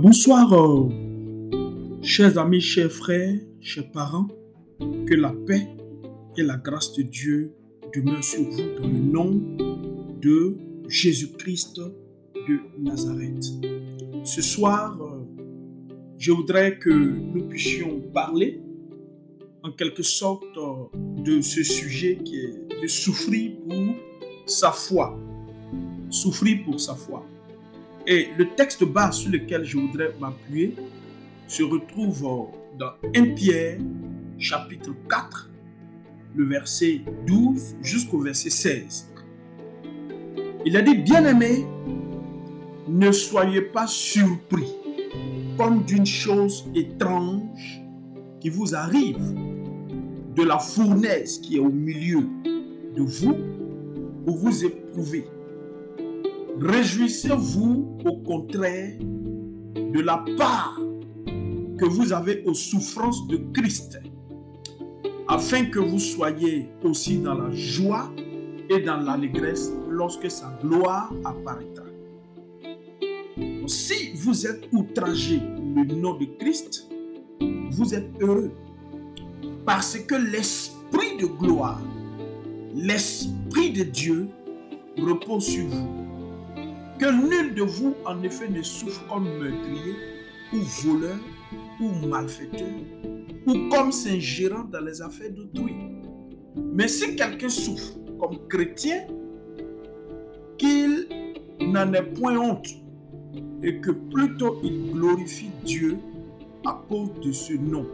Bonsoir, euh, chers amis, chers frères, chers parents. Que la paix et la grâce de Dieu demeurent sur vous dans le nom de Jésus-Christ de Nazareth. Ce soir, euh, je voudrais que nous puissions parler en quelque sorte euh, de ce sujet qui est de souffrir pour sa foi. Souffrir pour sa foi. Et le texte bas sur lequel je voudrais m'appuyer se retrouve dans 1 Pierre chapitre 4, le verset 12 jusqu'au verset 16. Il a dit, bien-aimés, ne soyez pas surpris comme d'une chose étrange qui vous arrive de la fournaise qui est au milieu de vous pour vous éprouver Réjouissez-vous au contraire de la part que vous avez aux souffrances de Christ, afin que vous soyez aussi dans la joie et dans l'allégresse lorsque sa gloire apparaîtra. Si vous êtes outragé le nom de Christ, vous êtes heureux parce que l'Esprit de gloire, l'Esprit de Dieu repose sur vous que nul de vous, en effet, ne souffre comme meurtrier ou voleur ou malfaiteur ou comme s'ingérant dans les affaires d'autrui. Mais si quelqu'un souffre comme chrétien, qu'il n'en ait point honte et que plutôt il glorifie Dieu à cause de ce nom.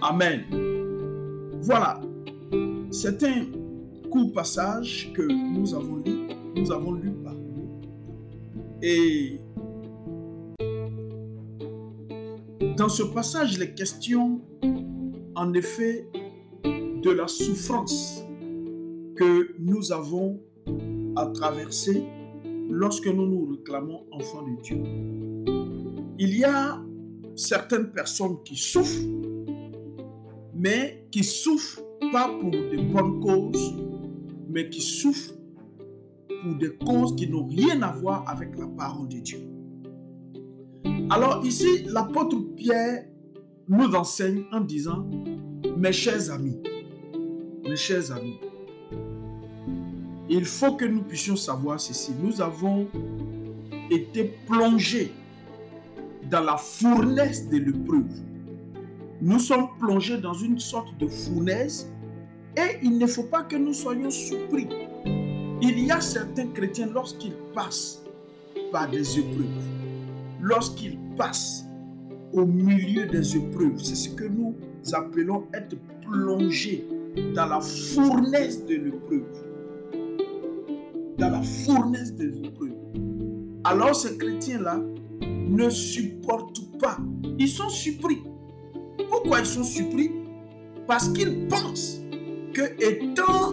Amen. Voilà. C'est un passage que nous avons lu, nous avons lu par Et dans ce passage, les questions, en effet, de la souffrance que nous avons à traverser lorsque nous nous réclamons enfants de Dieu. Il y a certaines personnes qui souffrent, mais qui souffrent pas pour de bonnes causes, mais qui souffrent pour des causes qui n'ont rien à voir avec la parole de Dieu. Alors ici, l'apôtre Pierre nous enseigne en disant, mes chers amis, mes chers amis, il faut que nous puissions savoir ceci. Nous avons été plongés dans la fournaise de l'épreuve. Nous sommes plongés dans une sorte de fournaise et il ne faut pas que nous soyons surpris. Il y a certains chrétiens, lorsqu'ils passent par des épreuves, lorsqu'ils passent au milieu des épreuves, c'est ce que nous appelons être plongés dans la fournaise de l'épreuve. Dans la fournaise des épreuves. Alors ces chrétiens-là ne supportent pas. Ils sont surpris. Pourquoi ils sont surpris? Parce qu'ils pensent que étant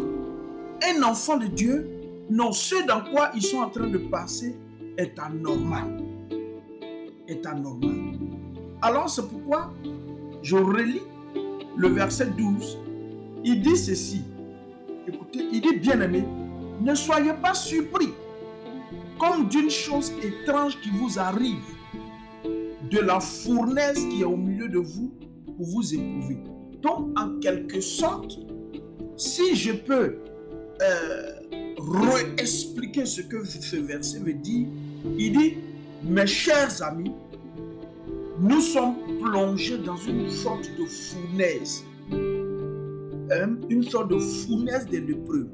un enfant de Dieu, non, ce dans quoi ils sont en train de passer est anormal. Est anormal. Alors c'est pourquoi je relis le verset 12. Il dit ceci. Écoutez, il dit bien aimé, ne soyez pas surpris comme d'une chose étrange qui vous arrive de la fournaise qui est au milieu de vous pour vous éprouver. Donc, en quelque sorte, si je peux euh, réexpliquer ce que ce verset veut dire, il dit, mes chers amis, nous sommes plongés dans une sorte de fournaise, hein, une sorte de fournaise de l'épreuve.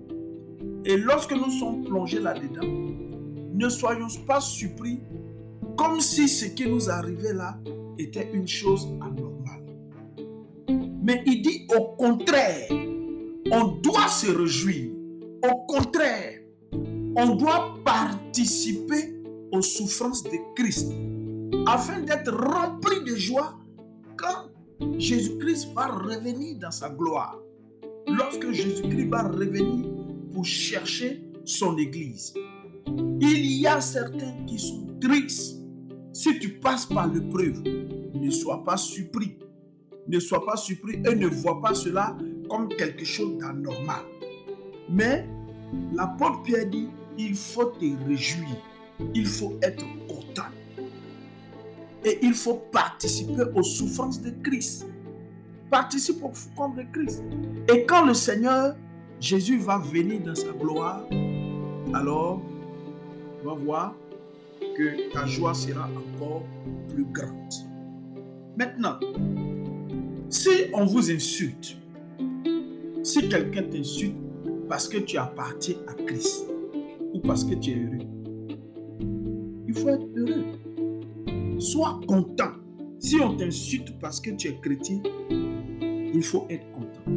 Et lorsque nous sommes plongés là-dedans, ne soyons pas surpris comme si ce qui nous arrivait là était une chose anormale. Mais il dit au contraire, on doit se réjouir. Au contraire, on doit participer aux souffrances de Christ afin d'être rempli de joie quand Jésus-Christ va revenir dans sa gloire. Lorsque Jésus-Christ va revenir pour chercher son Église. Il y a certains qui sont tristes. Si tu passes par l'épreuve, ne sois pas surpris. Ne sois pas surpris et ne vois pas cela comme quelque chose d'anormal. Mais l'apôtre Pierre dit, il faut te réjouir. il faut être content. Et il faut participer aux souffrances de Christ. Participe aux souffrances de Christ. Et quand le Seigneur Jésus va venir dans sa gloire, alors tu vas voir que ta joie sera encore plus grande. Maintenant, si on vous insulte, si quelqu'un t'insulte parce que tu appartiens à Christ ou parce que tu es heureux, il faut être heureux. Sois content. Si on t'insulte parce que tu es chrétien, il faut être content.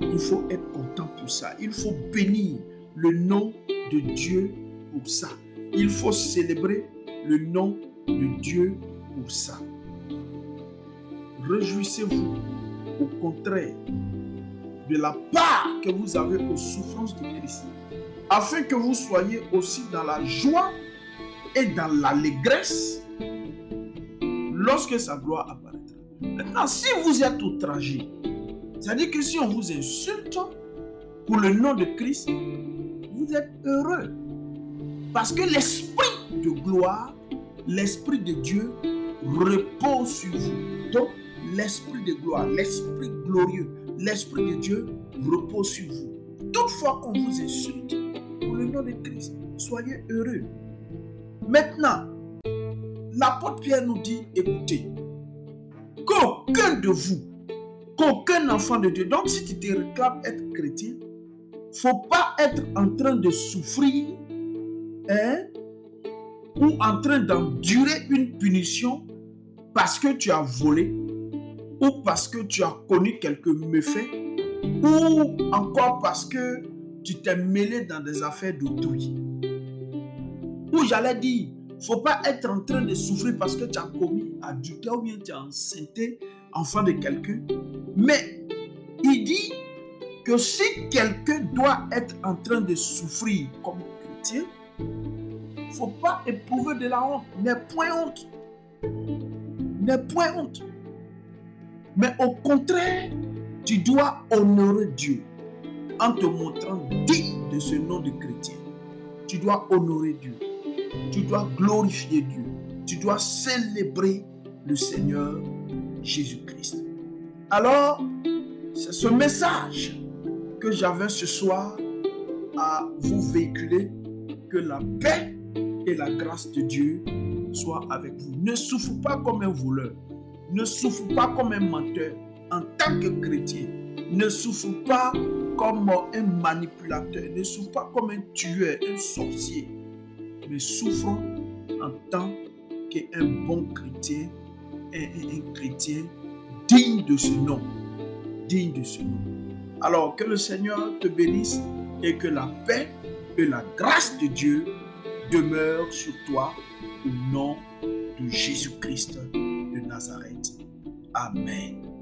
Il faut être content pour ça. Il faut bénir le nom de Dieu pour ça. Il faut célébrer le nom de Dieu pour ça. Réjouissez-vous au contraire de la part que vous avez aux souffrances de Christ, afin que vous soyez aussi dans la joie et dans l'allégresse lorsque sa gloire apparaîtra. Maintenant, si vous êtes outragé, c'est-à-dire que si on vous insulte pour le nom de Christ, vous êtes heureux. Parce que l'esprit de gloire, l'esprit de Dieu repose sur vous. Donc, l'esprit de gloire, l'esprit glorieux, l'esprit de Dieu repose sur vous. Toutefois qu'on vous insulte pour le nom de Christ, soyez heureux. Maintenant, l'apôtre Pierre nous dit, écoutez, qu'aucun de vous, qu'aucun enfant de Dieu, donc si tu te réclames être chrétien, faut pas être en train de souffrir hein, ou en train d'endurer une punition parce que tu as volé ou parce que tu as connu quelques méfaits ou encore parce que tu t'es mêlé dans des affaires d'autrui. Ou j'allais dire, faut pas être en train de souffrir parce que tu as commis adultère ou bien tu as enceinté enfant de quelqu'un. Mais il dit que si quelqu'un doit être en train de souffrir comme chrétien, faut pas éprouver de la honte. N'aie point honte. N'aie point honte. Mais au contraire, tu dois honorer Dieu en te montrant digne de ce nom de chrétien. Tu dois honorer Dieu. Tu dois glorifier Dieu. Tu dois célébrer le Seigneur Jésus-Christ. Alors, c'est ce message que j'avais ce soir à vous véhiculer. Que la paix et la grâce de Dieu soient avec vous. Ne souffre pas comme un voleur. Ne souffre pas comme un menteur en tant que chrétien. Ne souffre pas comme un manipulateur. Ne souffre pas comme un tueur, un sorcier. Mais souffre en tant qu'un bon chrétien, un, un chrétien digne de ce nom. Digne de ce nom. Alors que le Seigneur te bénisse et que la paix et la grâce de Dieu demeurent sur toi au nom de Jésus-Christ Nazareth. Amen.